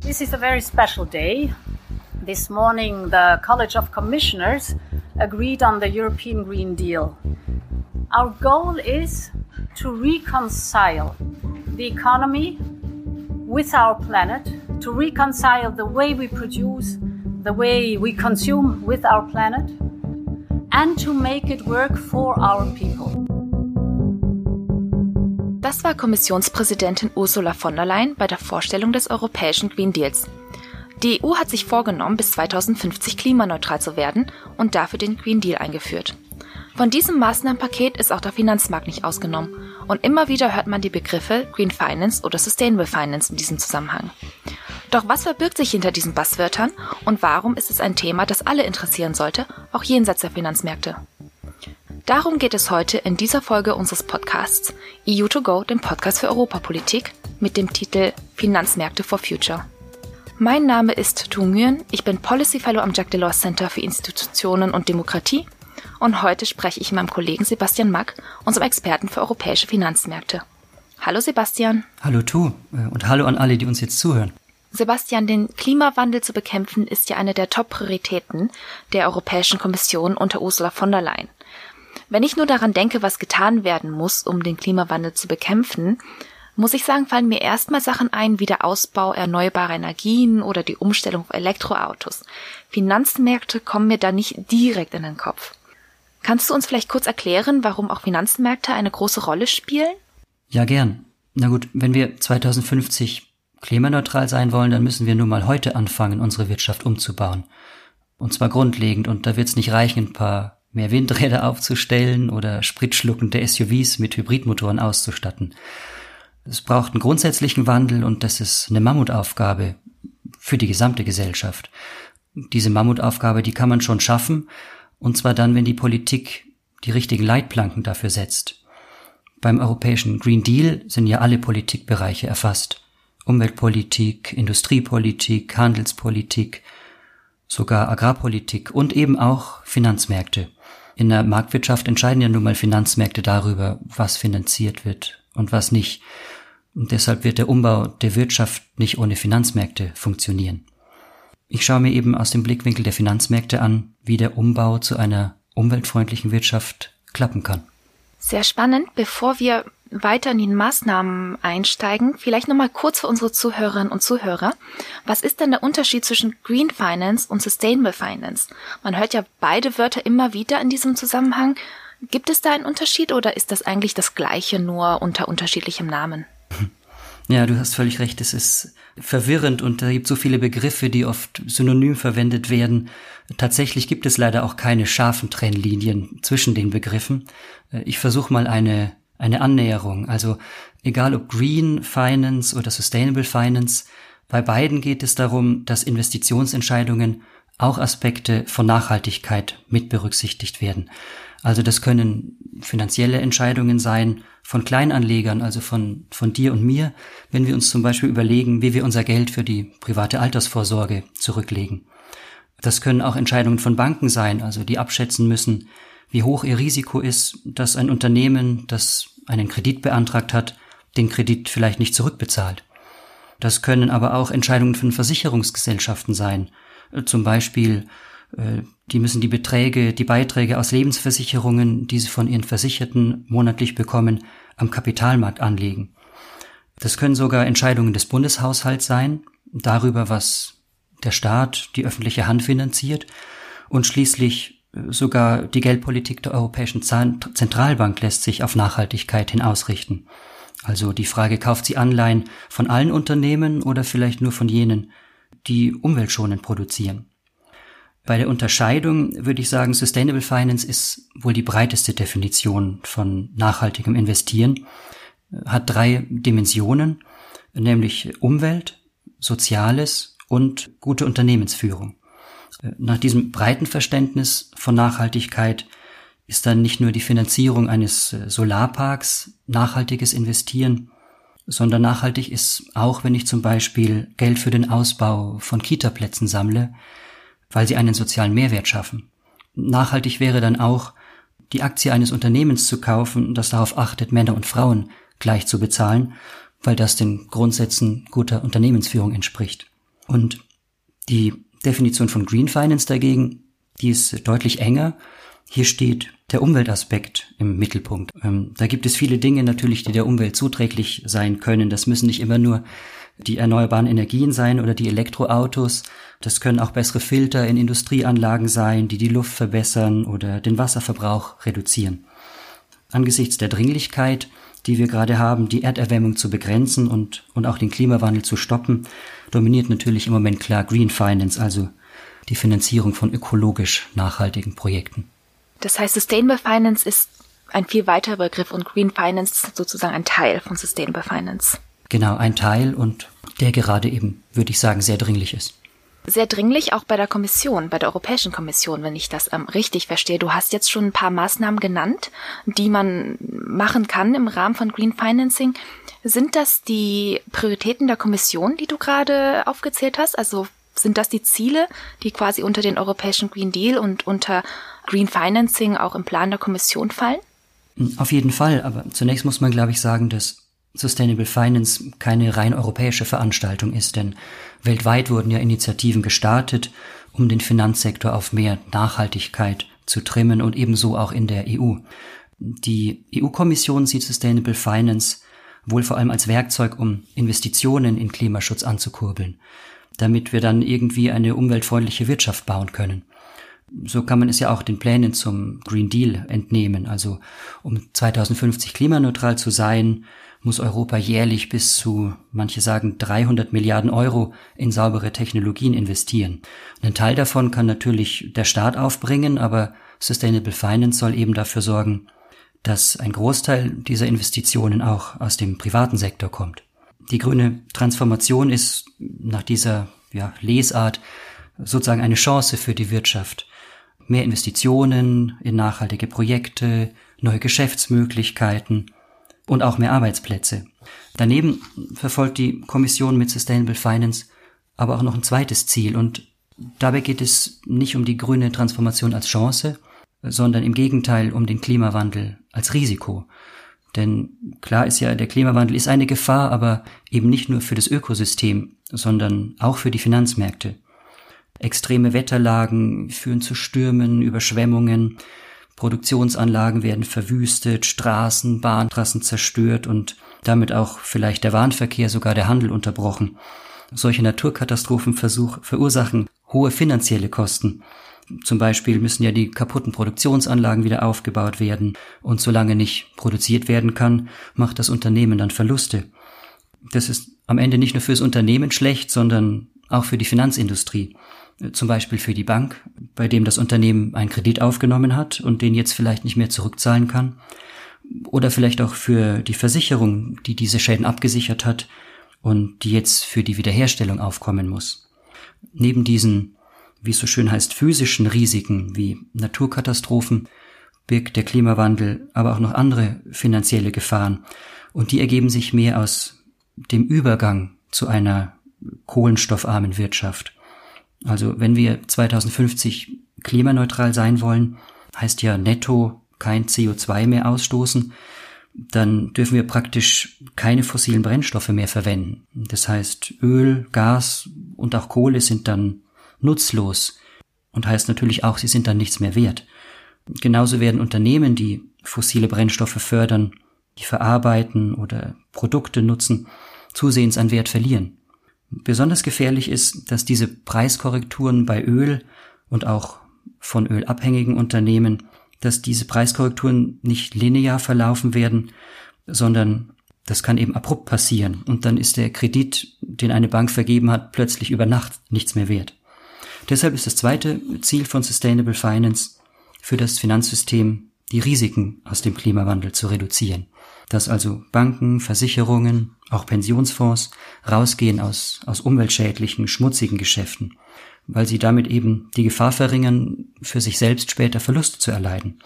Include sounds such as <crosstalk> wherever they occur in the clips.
This is a very special day. This morning, the College of Commissioners agreed on the European Green Deal. Our goal is to reconcile the economy with our planet, to reconcile the way we produce, the way we consume with our planet, and to make it work for our people. Das war Kommissionspräsidentin Ursula von der Leyen bei der Vorstellung des europäischen Green Deals. Die EU hat sich vorgenommen, bis 2050 klimaneutral zu werden und dafür den Green Deal eingeführt. Von diesem Maßnahmenpaket ist auch der Finanzmarkt nicht ausgenommen und immer wieder hört man die Begriffe Green Finance oder Sustainable Finance in diesem Zusammenhang. Doch was verbirgt sich hinter diesen Basswörtern und warum ist es ein Thema, das alle interessieren sollte, auch jenseits der Finanzmärkte? Darum geht es heute in dieser Folge unseres Podcasts EU2Go, dem Podcast für Europapolitik, mit dem Titel Finanzmärkte for Future. Mein Name ist Tu Nguyen, ich bin Policy Fellow am Jacques Delors Center für Institutionen und Demokratie und heute spreche ich mit meinem Kollegen Sebastian Mack, unserem Experten für europäische Finanzmärkte. Hallo Sebastian. Hallo Tu äh, und hallo an alle, die uns jetzt zuhören. Sebastian, den Klimawandel zu bekämpfen ist ja eine der Top-Prioritäten der Europäischen Kommission unter Ursula von der Leyen. Wenn ich nur daran denke, was getan werden muss, um den Klimawandel zu bekämpfen, muss ich sagen, fallen mir erstmal Sachen ein wie der Ausbau erneuerbarer Energien oder die Umstellung auf Elektroautos. Finanzmärkte kommen mir da nicht direkt in den Kopf. Kannst du uns vielleicht kurz erklären, warum auch Finanzmärkte eine große Rolle spielen? Ja, gern. Na gut, wenn wir 2050 klimaneutral sein wollen, dann müssen wir nun mal heute anfangen, unsere Wirtschaft umzubauen. Und zwar grundlegend. Und da wird es nicht reichen, ein paar mehr Windräder aufzustellen oder spritschluckende SUVs mit Hybridmotoren auszustatten. Es braucht einen grundsätzlichen Wandel und das ist eine Mammutaufgabe für die gesamte Gesellschaft. Diese Mammutaufgabe, die kann man schon schaffen, und zwar dann, wenn die Politik die richtigen Leitplanken dafür setzt. Beim europäischen Green Deal sind ja alle Politikbereiche erfasst. Umweltpolitik, Industriepolitik, Handelspolitik, sogar Agrarpolitik und eben auch Finanzmärkte. In der Marktwirtschaft entscheiden ja nun mal Finanzmärkte darüber, was finanziert wird und was nicht. Und deshalb wird der Umbau der Wirtschaft nicht ohne Finanzmärkte funktionieren. Ich schaue mir eben aus dem Blickwinkel der Finanzmärkte an, wie der Umbau zu einer umweltfreundlichen Wirtschaft klappen kann. Sehr spannend. Bevor wir weiter in die Maßnahmen einsteigen, vielleicht nochmal kurz für unsere Zuhörerinnen und Zuhörer. Was ist denn der Unterschied zwischen Green Finance und Sustainable Finance? Man hört ja beide Wörter immer wieder in diesem Zusammenhang. Gibt es da einen Unterschied oder ist das eigentlich das gleiche nur unter unterschiedlichem Namen? Ja, du hast völlig recht. Es ist verwirrend und da gibt so viele Begriffe, die oft synonym verwendet werden. Tatsächlich gibt es leider auch keine scharfen Trennlinien zwischen den Begriffen. Ich versuche mal eine eine Annäherung. Also egal ob Green Finance oder Sustainable Finance, bei beiden geht es darum, dass Investitionsentscheidungen auch Aspekte von Nachhaltigkeit mit berücksichtigt werden. Also das können finanzielle Entscheidungen sein von Kleinanlegern, also von, von dir und mir, wenn wir uns zum Beispiel überlegen, wie wir unser Geld für die private Altersvorsorge zurücklegen. Das können auch Entscheidungen von Banken sein, also die abschätzen müssen, wie hoch ihr Risiko ist, dass ein Unternehmen, das einen Kredit beantragt hat, den Kredit vielleicht nicht zurückbezahlt. Das können aber auch Entscheidungen von Versicherungsgesellschaften sein. Äh, zum Beispiel, äh, die müssen die Beträge, die Beiträge aus Lebensversicherungen, die sie von ihren Versicherten monatlich bekommen, am Kapitalmarkt anlegen. Das können sogar Entscheidungen des Bundeshaushalts sein, darüber, was der Staat, die öffentliche Hand finanziert und schließlich Sogar die Geldpolitik der Europäischen Zentralbank lässt sich auf Nachhaltigkeit hin ausrichten. Also die Frage, kauft sie Anleihen von allen Unternehmen oder vielleicht nur von jenen, die umweltschonend produzieren? Bei der Unterscheidung würde ich sagen, Sustainable Finance ist wohl die breiteste Definition von nachhaltigem Investieren, hat drei Dimensionen, nämlich Umwelt, Soziales und gute Unternehmensführung. Nach diesem breiten Verständnis von Nachhaltigkeit ist dann nicht nur die Finanzierung eines äh, Solarparks nachhaltiges Investieren, sondern nachhaltig ist auch, wenn ich zum Beispiel Geld für den Ausbau von Kitaplätzen sammle, weil sie einen sozialen Mehrwert schaffen. Nachhaltig wäre dann auch, die Aktie eines Unternehmens zu kaufen, das darauf achtet, Männer und Frauen gleich zu bezahlen, weil das den Grundsätzen guter Unternehmensführung entspricht. Und die Definition von Green Finance dagegen, die ist deutlich enger. Hier steht der Umweltaspekt im Mittelpunkt. Ähm, da gibt es viele Dinge natürlich, die der Umwelt zuträglich sein können. Das müssen nicht immer nur die erneuerbaren Energien sein oder die Elektroautos. Das können auch bessere Filter in Industrieanlagen sein, die die Luft verbessern oder den Wasserverbrauch reduzieren. Angesichts der Dringlichkeit, die wir gerade haben, die Erderwärmung zu begrenzen und, und auch den Klimawandel zu stoppen, dominiert natürlich im Moment klar Green Finance, also die Finanzierung von ökologisch nachhaltigen Projekten. Das heißt, Sustainable Finance ist ein viel weiterer Begriff und Green Finance sozusagen ein Teil von Sustainable Finance. Genau, ein Teil und der gerade eben, würde ich sagen, sehr dringlich ist. Sehr dringlich auch bei der Kommission, bei der Europäischen Kommission, wenn ich das ähm, richtig verstehe. Du hast jetzt schon ein paar Maßnahmen genannt, die man machen kann im Rahmen von Green Financing. Sind das die Prioritäten der Kommission, die du gerade aufgezählt hast? Also sind das die Ziele, die quasi unter den Europäischen Green Deal und unter Green Financing auch im Plan der Kommission fallen? Auf jeden Fall, aber zunächst muss man, glaube ich, sagen, dass Sustainable Finance keine rein europäische Veranstaltung ist, denn weltweit wurden ja Initiativen gestartet, um den Finanzsektor auf mehr Nachhaltigkeit zu trimmen und ebenso auch in der EU. Die EU-Kommission sieht Sustainable Finance wohl vor allem als Werkzeug, um Investitionen in Klimaschutz anzukurbeln, damit wir dann irgendwie eine umweltfreundliche Wirtschaft bauen können. So kann man es ja auch den Plänen zum Green Deal entnehmen. Also um 2050 klimaneutral zu sein, muss Europa jährlich bis zu, manche sagen, 300 Milliarden Euro in saubere Technologien investieren. Und ein Teil davon kann natürlich der Staat aufbringen, aber Sustainable Finance soll eben dafür sorgen, dass ein Großteil dieser Investitionen auch aus dem privaten Sektor kommt. Die grüne Transformation ist nach dieser ja, Lesart sozusagen eine Chance für die Wirtschaft. Mehr Investitionen in nachhaltige Projekte, neue Geschäftsmöglichkeiten, und auch mehr Arbeitsplätze. Daneben verfolgt die Kommission mit Sustainable Finance aber auch noch ein zweites Ziel und dabei geht es nicht um die grüne Transformation als Chance, sondern im Gegenteil um den Klimawandel als Risiko. Denn klar ist ja, der Klimawandel ist eine Gefahr, aber eben nicht nur für das Ökosystem, sondern auch für die Finanzmärkte. Extreme Wetterlagen führen zu Stürmen, Überschwemmungen, Produktionsanlagen werden verwüstet, Straßen, Bahntrassen zerstört und damit auch vielleicht der Warenverkehr, sogar der Handel unterbrochen. Solche Naturkatastrophen verursachen hohe finanzielle Kosten. Zum Beispiel müssen ja die kaputten Produktionsanlagen wieder aufgebaut werden und solange nicht produziert werden kann, macht das Unternehmen dann Verluste. Das ist am Ende nicht nur fürs Unternehmen schlecht, sondern auch für die Finanzindustrie zum Beispiel für die Bank, bei dem das Unternehmen einen Kredit aufgenommen hat und den jetzt vielleicht nicht mehr zurückzahlen kann. Oder vielleicht auch für die Versicherung, die diese Schäden abgesichert hat und die jetzt für die Wiederherstellung aufkommen muss. Neben diesen, wie es so schön heißt, physischen Risiken wie Naturkatastrophen birgt der Klimawandel aber auch noch andere finanzielle Gefahren und die ergeben sich mehr aus dem Übergang zu einer kohlenstoffarmen Wirtschaft. Also wenn wir 2050 klimaneutral sein wollen, heißt ja netto kein CO2 mehr ausstoßen, dann dürfen wir praktisch keine fossilen Brennstoffe mehr verwenden. Das heißt, Öl, Gas und auch Kohle sind dann nutzlos und heißt natürlich auch, sie sind dann nichts mehr wert. Genauso werden Unternehmen, die fossile Brennstoffe fördern, die verarbeiten oder Produkte nutzen, zusehends an Wert verlieren. Besonders gefährlich ist, dass diese Preiskorrekturen bei Öl und auch von ölabhängigen Unternehmen, dass diese Preiskorrekturen nicht linear verlaufen werden, sondern das kann eben abrupt passieren und dann ist der Kredit, den eine Bank vergeben hat, plötzlich über Nacht nichts mehr wert. Deshalb ist das zweite Ziel von Sustainable Finance für das Finanzsystem, die Risiken aus dem Klimawandel zu reduzieren dass also Banken, Versicherungen, auch Pensionsfonds rausgehen aus, aus umweltschädlichen, schmutzigen Geschäften, weil sie damit eben die Gefahr verringern, für sich selbst später Verluste zu erleiden.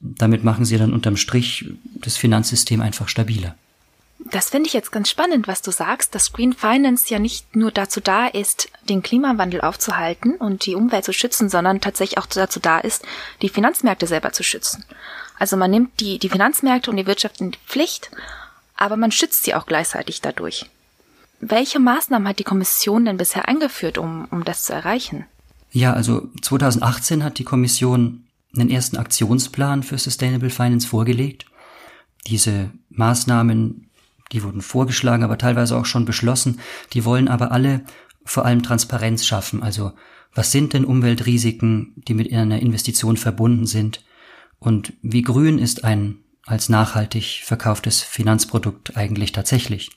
Damit machen sie dann unterm Strich das Finanzsystem einfach stabiler. Das finde ich jetzt ganz spannend, was du sagst, dass Green Finance ja nicht nur dazu da ist, den Klimawandel aufzuhalten und die Umwelt zu schützen, sondern tatsächlich auch dazu da ist, die Finanzmärkte selber zu schützen. Also man nimmt die, die Finanzmärkte und die Wirtschaft in die Pflicht, aber man schützt sie auch gleichzeitig dadurch. Welche Maßnahmen hat die Kommission denn bisher eingeführt, um, um das zu erreichen? Ja, also 2018 hat die Kommission einen ersten Aktionsplan für Sustainable Finance vorgelegt. Diese Maßnahmen, die wurden vorgeschlagen, aber teilweise auch schon beschlossen, die wollen aber alle vor allem Transparenz schaffen. Also was sind denn Umweltrisiken, die mit einer Investition verbunden sind? Und wie grün ist ein als nachhaltig verkauftes Finanzprodukt eigentlich tatsächlich?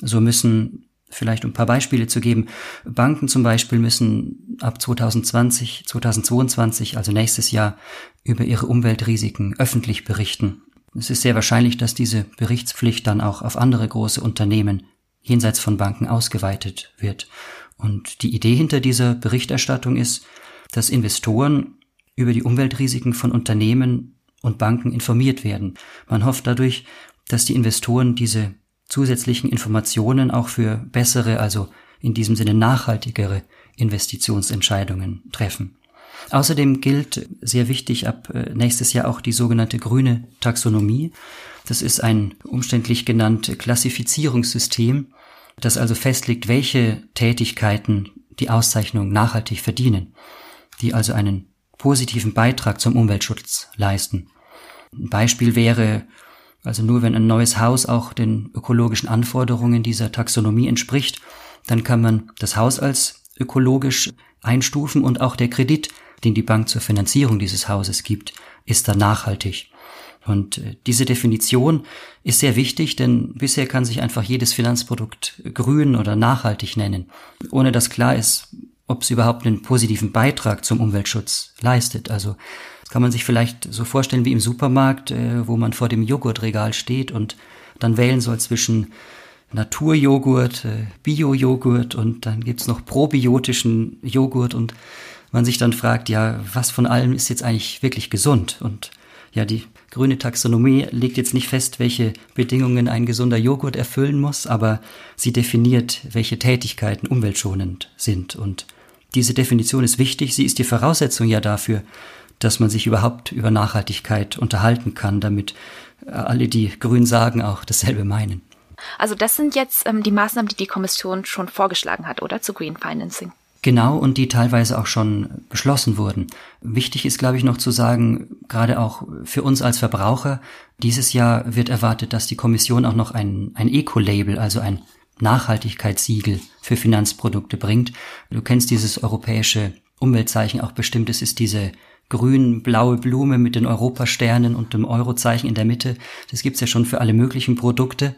So müssen vielleicht um ein paar Beispiele zu geben, Banken zum Beispiel müssen ab 2020, 2022, also nächstes Jahr, über ihre Umweltrisiken öffentlich berichten. Es ist sehr wahrscheinlich, dass diese Berichtspflicht dann auch auf andere große Unternehmen jenseits von Banken ausgeweitet wird. Und die Idee hinter dieser Berichterstattung ist, dass Investoren über die Umweltrisiken von Unternehmen und Banken informiert werden. Man hofft dadurch, dass die Investoren diese zusätzlichen Informationen auch für bessere, also in diesem Sinne nachhaltigere Investitionsentscheidungen treffen. Außerdem gilt sehr wichtig ab äh, nächstes Jahr auch die sogenannte grüne Taxonomie. Das ist ein umständlich genannt Klassifizierungssystem, das also festlegt, welche Tätigkeiten die Auszeichnung nachhaltig verdienen, die also einen positiven Beitrag zum Umweltschutz leisten. Ein Beispiel wäre, also nur wenn ein neues Haus auch den ökologischen Anforderungen dieser Taxonomie entspricht, dann kann man das Haus als ökologisch einstufen und auch der Kredit, den die Bank zur Finanzierung dieses Hauses gibt, ist dann nachhaltig. Und äh, diese Definition ist sehr wichtig, denn bisher kann sich einfach jedes Finanzprodukt grün oder nachhaltig nennen, ohne dass klar ist, ob es überhaupt einen positiven Beitrag zum Umweltschutz leistet. Also das kann man sich vielleicht so vorstellen wie im Supermarkt, äh, wo man vor dem Joghurtregal steht und dann wählen soll zwischen Naturjoghurt, äh, Bio-Joghurt und dann gibt's noch probiotischen Joghurt und man sich dann fragt, ja, was von allem ist jetzt eigentlich wirklich gesund? Und ja, die grüne Taxonomie legt jetzt nicht fest, welche Bedingungen ein gesunder Joghurt erfüllen muss, aber sie definiert, welche Tätigkeiten umweltschonend sind. Und diese Definition ist wichtig. Sie ist die Voraussetzung ja dafür, dass man sich überhaupt über Nachhaltigkeit unterhalten kann, damit alle, die grün sagen, auch dasselbe meinen. Also das sind jetzt ähm, die Maßnahmen, die die Kommission schon vorgeschlagen hat, oder zu Green Financing? Genau, und die teilweise auch schon beschlossen wurden. Wichtig ist, glaube ich, noch zu sagen, gerade auch für uns als Verbraucher, dieses Jahr wird erwartet, dass die Kommission auch noch ein, ein Eco-Label, also ein Nachhaltigkeitssiegel für Finanzprodukte bringt. Du kennst dieses europäische Umweltzeichen auch bestimmt. Es ist diese grün-blaue Blume mit den Europasternen und dem Eurozeichen in der Mitte. Das gibt's ja schon für alle möglichen Produkte.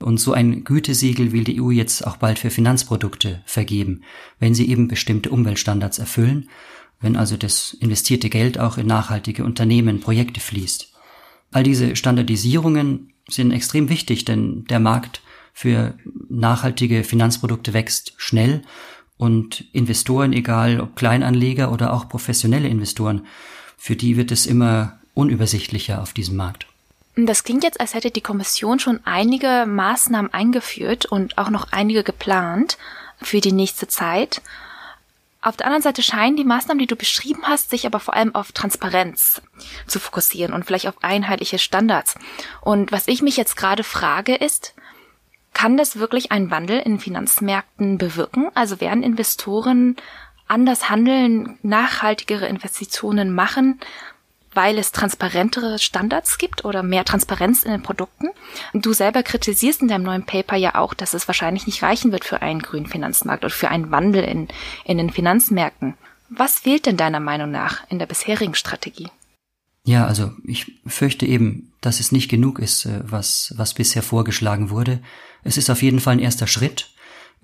Und so ein Gütesiegel will die EU jetzt auch bald für Finanzprodukte vergeben, wenn sie eben bestimmte Umweltstandards erfüllen, wenn also das investierte Geld auch in nachhaltige Unternehmen, Projekte fließt. All diese Standardisierungen sind extrem wichtig, denn der Markt für nachhaltige Finanzprodukte wächst schnell und Investoren, egal ob Kleinanleger oder auch professionelle Investoren, für die wird es immer unübersichtlicher auf diesem Markt. Das klingt jetzt, als hätte die Kommission schon einige Maßnahmen eingeführt und auch noch einige geplant für die nächste Zeit. Auf der anderen Seite scheinen die Maßnahmen, die du beschrieben hast, sich aber vor allem auf Transparenz zu fokussieren und vielleicht auf einheitliche Standards. Und was ich mich jetzt gerade frage ist, kann das wirklich einen Wandel in Finanzmärkten bewirken? Also werden Investoren anders handeln, nachhaltigere Investitionen machen, weil es transparentere Standards gibt oder mehr Transparenz in den Produkten. Du selber kritisierst in deinem neuen Paper ja auch, dass es wahrscheinlich nicht reichen wird für einen grünen Finanzmarkt oder für einen Wandel in, in den Finanzmärkten. Was fehlt denn deiner Meinung nach in der bisherigen Strategie? Ja, also ich fürchte eben, dass es nicht genug ist, äh, was, was bisher vorgeschlagen wurde. Es ist auf jeden Fall ein erster Schritt.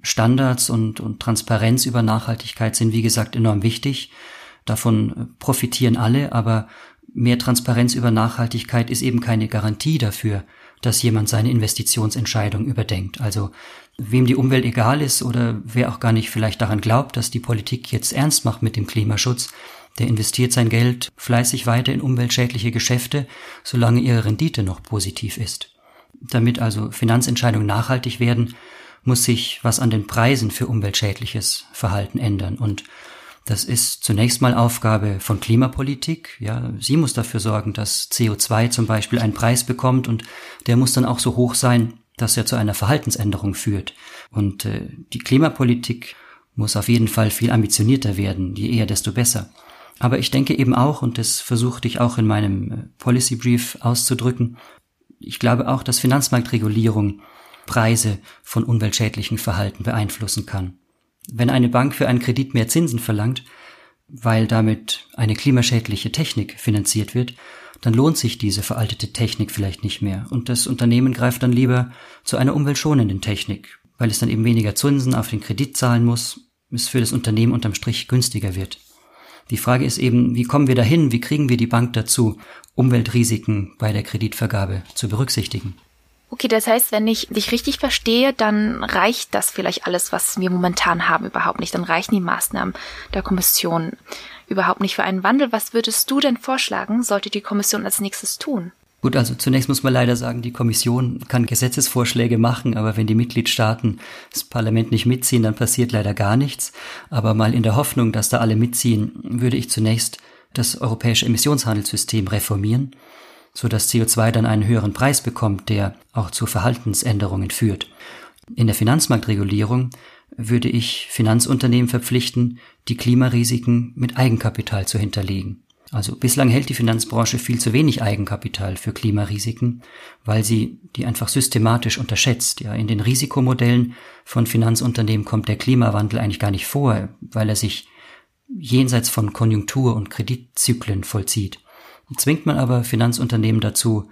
Standards und, und Transparenz über Nachhaltigkeit sind, wie gesagt, enorm wichtig. Davon äh, profitieren alle, aber mehr Transparenz über Nachhaltigkeit ist eben keine Garantie dafür, dass jemand seine Investitionsentscheidung überdenkt. Also wem die Umwelt egal ist oder wer auch gar nicht vielleicht daran glaubt, dass die Politik jetzt ernst macht mit dem Klimaschutz, der investiert sein Geld fleißig weiter in umweltschädliche Geschäfte, solange ihre Rendite noch positiv ist. Damit also Finanzentscheidungen nachhaltig werden, muss sich was an den Preisen für umweltschädliches Verhalten ändern. Und das ist zunächst mal Aufgabe von Klimapolitik. Ja, sie muss dafür sorgen, dass CO2 zum Beispiel einen Preis bekommt und der muss dann auch so hoch sein, das ja zu einer Verhaltensänderung führt. Und äh, die Klimapolitik muss auf jeden Fall viel ambitionierter werden, je eher, desto besser. Aber ich denke eben auch, und das versuchte ich auch in meinem äh, Policy Brief auszudrücken, ich glaube auch, dass Finanzmarktregulierung Preise von umweltschädlichen Verhalten beeinflussen kann. Wenn eine Bank für einen Kredit mehr Zinsen verlangt, weil damit eine klimaschädliche Technik finanziert wird, dann lohnt sich diese veraltete Technik vielleicht nicht mehr und das Unternehmen greift dann lieber zu einer umweltschonenden Technik, weil es dann eben weniger Zinsen auf den Kredit zahlen muss, es für das Unternehmen unterm Strich günstiger wird. Die Frage ist eben, wie kommen wir dahin, wie kriegen wir die Bank dazu, Umweltrisiken bei der Kreditvergabe zu berücksichtigen? Okay, das heißt, wenn ich dich richtig verstehe, dann reicht das vielleicht alles, was wir momentan haben, überhaupt nicht. Dann reichen die Maßnahmen der Kommission überhaupt nicht für einen Wandel. Was würdest du denn vorschlagen, sollte die Kommission als nächstes tun? Gut, also zunächst muss man leider sagen, die Kommission kann Gesetzesvorschläge machen, aber wenn die Mitgliedstaaten das Parlament nicht mitziehen, dann passiert leider gar nichts. Aber mal in der Hoffnung, dass da alle mitziehen, würde ich zunächst das europäische Emissionshandelssystem reformieren so dass CO2 dann einen höheren Preis bekommt, der auch zu Verhaltensänderungen führt. In der Finanzmarktregulierung würde ich Finanzunternehmen verpflichten, die Klimarisiken mit Eigenkapital zu hinterlegen. Also bislang hält die Finanzbranche viel zu wenig Eigenkapital für Klimarisiken, weil sie die einfach systematisch unterschätzt. Ja, in den Risikomodellen von Finanzunternehmen kommt der Klimawandel eigentlich gar nicht vor, weil er sich jenseits von Konjunktur- und Kreditzyklen vollzieht. Zwingt man aber Finanzunternehmen dazu,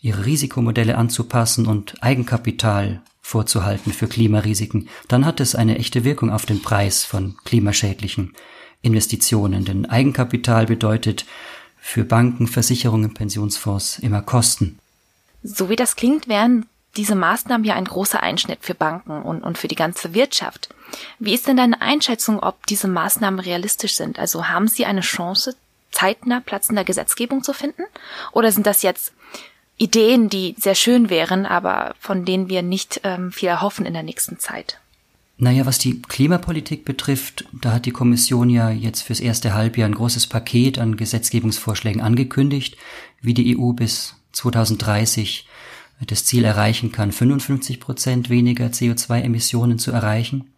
ihre Risikomodelle anzupassen und Eigenkapital vorzuhalten für Klimarisiken, dann hat es eine echte Wirkung auf den Preis von klimaschädlichen Investitionen. Denn Eigenkapital bedeutet für Banken, Versicherungen, Pensionsfonds immer Kosten. So wie das klingt, wären diese Maßnahmen ja ein großer Einschnitt für Banken und, und für die ganze Wirtschaft. Wie ist denn deine Einschätzung, ob diese Maßnahmen realistisch sind? Also haben sie eine Chance, zeitnah platzender Gesetzgebung zu finden? Oder sind das jetzt Ideen, die sehr schön wären, aber von denen wir nicht ähm, viel erhoffen in der nächsten Zeit? Naja, was die Klimapolitik betrifft, da hat die Kommission ja jetzt fürs erste Halbjahr ein großes Paket an Gesetzgebungsvorschlägen angekündigt, wie die EU bis 2030 das Ziel erreichen kann, 55 Prozent weniger CO2-Emissionen zu erreichen.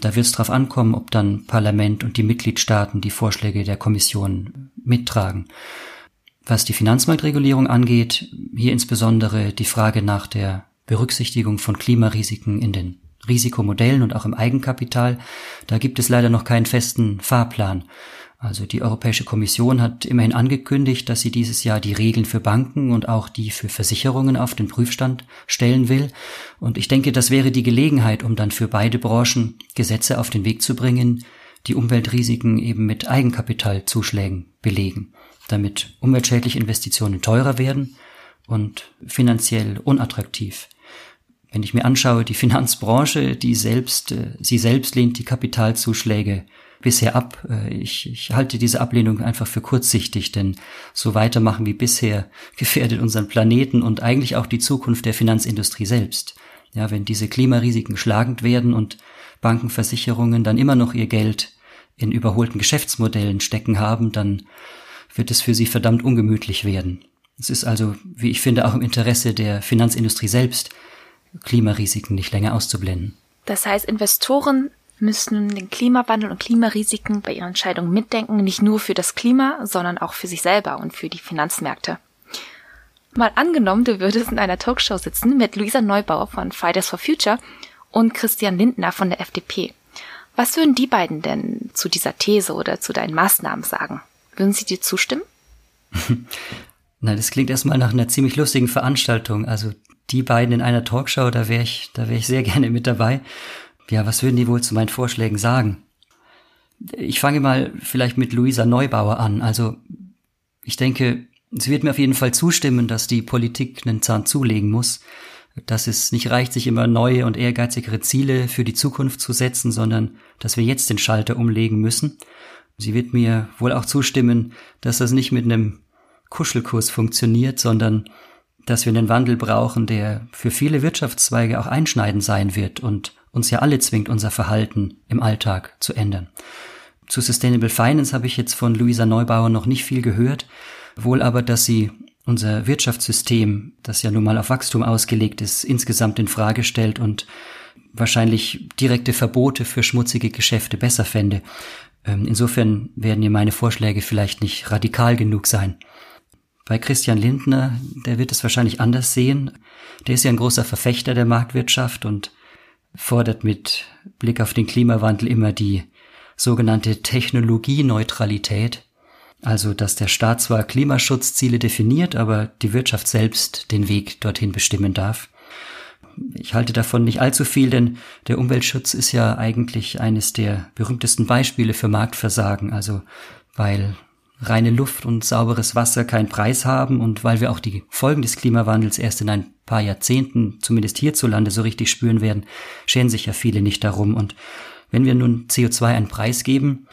Da wird es darauf ankommen, ob dann Parlament und die Mitgliedstaaten die Vorschläge der Kommission mittragen. Was die Finanzmarktregulierung angeht, hier insbesondere die Frage nach der Berücksichtigung von Klimarisiken in den Risikomodellen und auch im Eigenkapital, da gibt es leider noch keinen festen Fahrplan. Also die Europäische Kommission hat immerhin angekündigt, dass sie dieses Jahr die Regeln für Banken und auch die für Versicherungen auf den Prüfstand stellen will. Und ich denke, das wäre die Gelegenheit, um dann für beide Branchen Gesetze auf den Weg zu bringen, die Umweltrisiken eben mit Eigenkapitalzuschlägen belegen, damit umweltschädliche Investitionen teurer werden und finanziell unattraktiv. Wenn ich mir anschaue, die <laughs> Finanzbranche, die selbst, äh, sie selbst lehnt die Kapitalzuschläge bisher ab. Äh, ich, ich halte diese Ablehnung einfach für kurzsichtig, denn so weitermachen wie bisher <laughs> gefährdet unseren Planeten und eigentlich auch die Zukunft der Finanzindustrie selbst. Ja, wenn diese Klimarisiken schlagend werden und Bankenversicherungen dann immer noch ihr Geld in überholten Geschäftsmodellen stecken haben, dann wird es für sie verdammt ungemütlich werden. Es ist also, wie ich finde, auch im Interesse der Finanzindustrie selbst, Klimarisiken nicht länger auszublenden. Das heißt, Investoren müssen den Klimawandel und Klimarisiken bei ihren Entscheidungen mitdenken, nicht nur für das Klima, sondern auch für sich selber und für die Finanzmärkte. Mal angenommen, du würdest in einer Talkshow sitzen mit Luisa Neubauer von Fridays for Future und Christian Lindner von der FDP. Was würden die beiden denn zu dieser These oder zu deinen Maßnahmen sagen? Würden sie dir zustimmen? <laughs> Na, das klingt erstmal nach einer ziemlich lustigen Veranstaltung. Also die beiden in einer Talkshow, da wäre ich, da wäre ich sehr gerne mit dabei. Ja, was würden die wohl zu meinen Vorschlägen sagen? Ich fange mal vielleicht mit Luisa Neubauer an. Also ich denke, sie wird mir auf jeden Fall zustimmen, dass die Politik einen Zahn zulegen muss, dass es nicht reicht, sich immer neue und ehrgeizigere Ziele für die Zukunft zu setzen, sondern dass wir jetzt den Schalter umlegen müssen. Sie wird mir wohl auch zustimmen, dass das nicht mit einem Kuschelkurs funktioniert, sondern dass wir einen Wandel brauchen, der für viele Wirtschaftszweige auch einschneidend sein wird und uns ja alle zwingt, unser Verhalten im Alltag zu ändern. Zu Sustainable Finance habe ich jetzt von Luisa Neubauer noch nicht viel gehört, wohl aber, dass sie unser Wirtschaftssystem, das ja nun mal auf Wachstum ausgelegt ist, insgesamt in Frage stellt und wahrscheinlich direkte Verbote für schmutzige Geschäfte besser fände. Ähm, insofern werden hier meine Vorschläge vielleicht nicht radikal genug sein. Bei Christian Lindner, der wird es wahrscheinlich anders sehen. Der ist ja ein großer Verfechter der Marktwirtschaft und fordert mit Blick auf den Klimawandel immer die sogenannte Technologieneutralität. Also, dass der Staat zwar Klimaschutzziele definiert, aber die Wirtschaft selbst den Weg dorthin bestimmen darf. Ich halte davon nicht allzu viel, denn der Umweltschutz ist ja eigentlich eines der berühmtesten Beispiele für Marktversagen. Also, weil reine Luft und sauberes Wasser keinen Preis haben und weil wir auch die Folgen des Klimawandels erst in ein paar Jahrzehnten, zumindest hierzulande, so richtig spüren werden, scheren sich ja viele nicht darum. Und wenn wir nun CO2 einen Preis geben,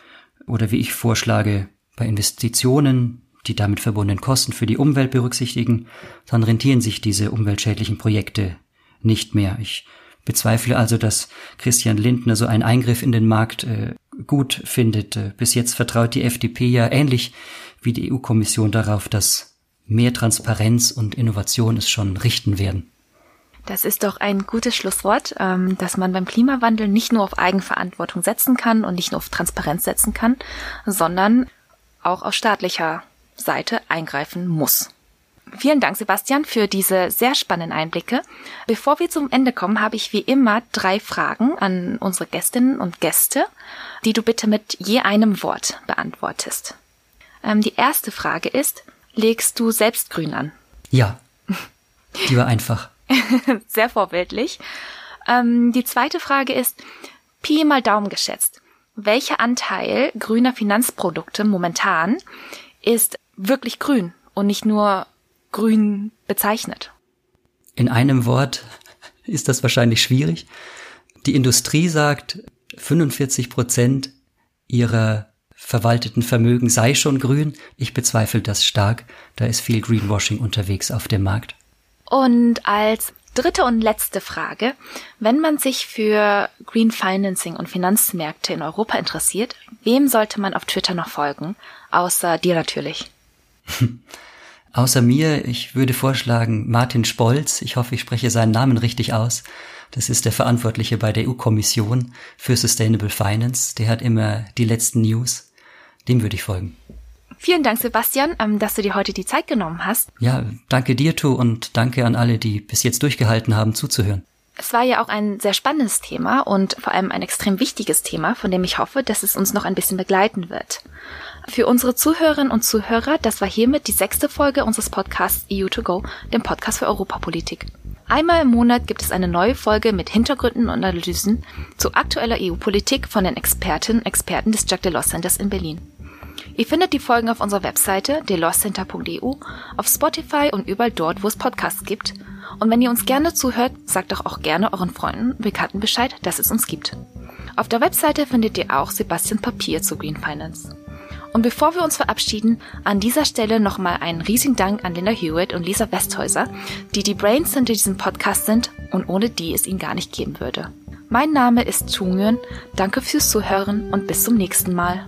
oder wie ich vorschlage, bei Investitionen die damit verbundenen Kosten für die Umwelt berücksichtigen, dann rentieren sich diese umweltschädlichen Projekte nicht mehr. Ich bezweifle also, dass Christian Lindner so einen Eingriff in den Markt äh, gut findet. Bis jetzt vertraut die FDP ja ähnlich wie die EU-Kommission darauf, dass mehr Transparenz und Innovation es schon richten werden. Das ist doch ein gutes Schlusswort, ähm, dass man beim Klimawandel nicht nur auf Eigenverantwortung setzen kann und nicht nur auf Transparenz setzen kann, sondern auch aus staatlicher Seite eingreifen muss. Vielen Dank, Sebastian, für diese sehr spannenden Einblicke. Bevor wir zum Ende kommen, habe ich wie immer drei Fragen an unsere Gästinnen und Gäste, die du bitte mit je einem Wort beantwortest. Ähm, die erste Frage ist, legst du selbst grün an? Ja. Die war einfach. <laughs> sehr vorbildlich. Ähm, die zweite Frage ist, Pi mal Daumen geschätzt. Welcher Anteil grüner Finanzprodukte momentan ist wirklich grün und nicht nur grün bezeichnet? In einem Wort <laughs> ist das wahrscheinlich schwierig. Die Industrie sagt, 45 Prozent ihrer verwalteten Vermögen sei schon grün. Ich bezweifle das stark. Da ist viel Greenwashing unterwegs auf dem Markt. Und als dritte und letzte Frage. Wenn man sich für Green Financing und Finanzmärkte in Europa interessiert, wem sollte man auf Twitter noch folgen? Außer dir natürlich. <laughs> Außer mir, ich würde vorschlagen Martin Spolz, ich hoffe, ich spreche seinen Namen richtig aus. Das ist der Verantwortliche bei der EU-Kommission für Sustainable Finance. Der hat immer die letzten News. Dem würde ich folgen. Vielen Dank, Sebastian, ähm, dass du dir heute die Zeit genommen hast. Ja, danke dir, Tu, und danke an alle, die bis jetzt durchgehalten haben, zuzuhören. Es war ja auch ein sehr spannendes Thema und vor allem ein extrem wichtiges Thema, von dem ich hoffe, dass es uns noch ein bisschen begleiten wird. Für unsere Zuhörerinnen und Zuhörer, das war hiermit die sechste Folge unseres Podcasts EU2Go, dem Podcast für Europapolitik. Einmal im Monat gibt es eine neue Folge mit Hintergründen und Analysen zu aktueller EU-Politik von den Expertinnen und Experten des Jack Delors Centers in Berlin. Ihr findet die Folgen auf unserer Webseite deloscenter.eu, auf Spotify und überall dort, wo es Podcasts gibt. Und wenn ihr uns gerne zuhört, sagt doch auch gerne euren Freunden und Bekannten Bescheid, dass es uns gibt. Auf der Webseite findet ihr auch Sebastian Papier zu Green Finance. Und bevor wir uns verabschieden, an dieser Stelle nochmal einen riesigen Dank an Linda Hewitt und Lisa Westhäuser, die die Brains hinter diesem Podcast sind und ohne die es ihn gar nicht geben würde. Mein Name ist Chungyeon, danke fürs Zuhören und bis zum nächsten Mal.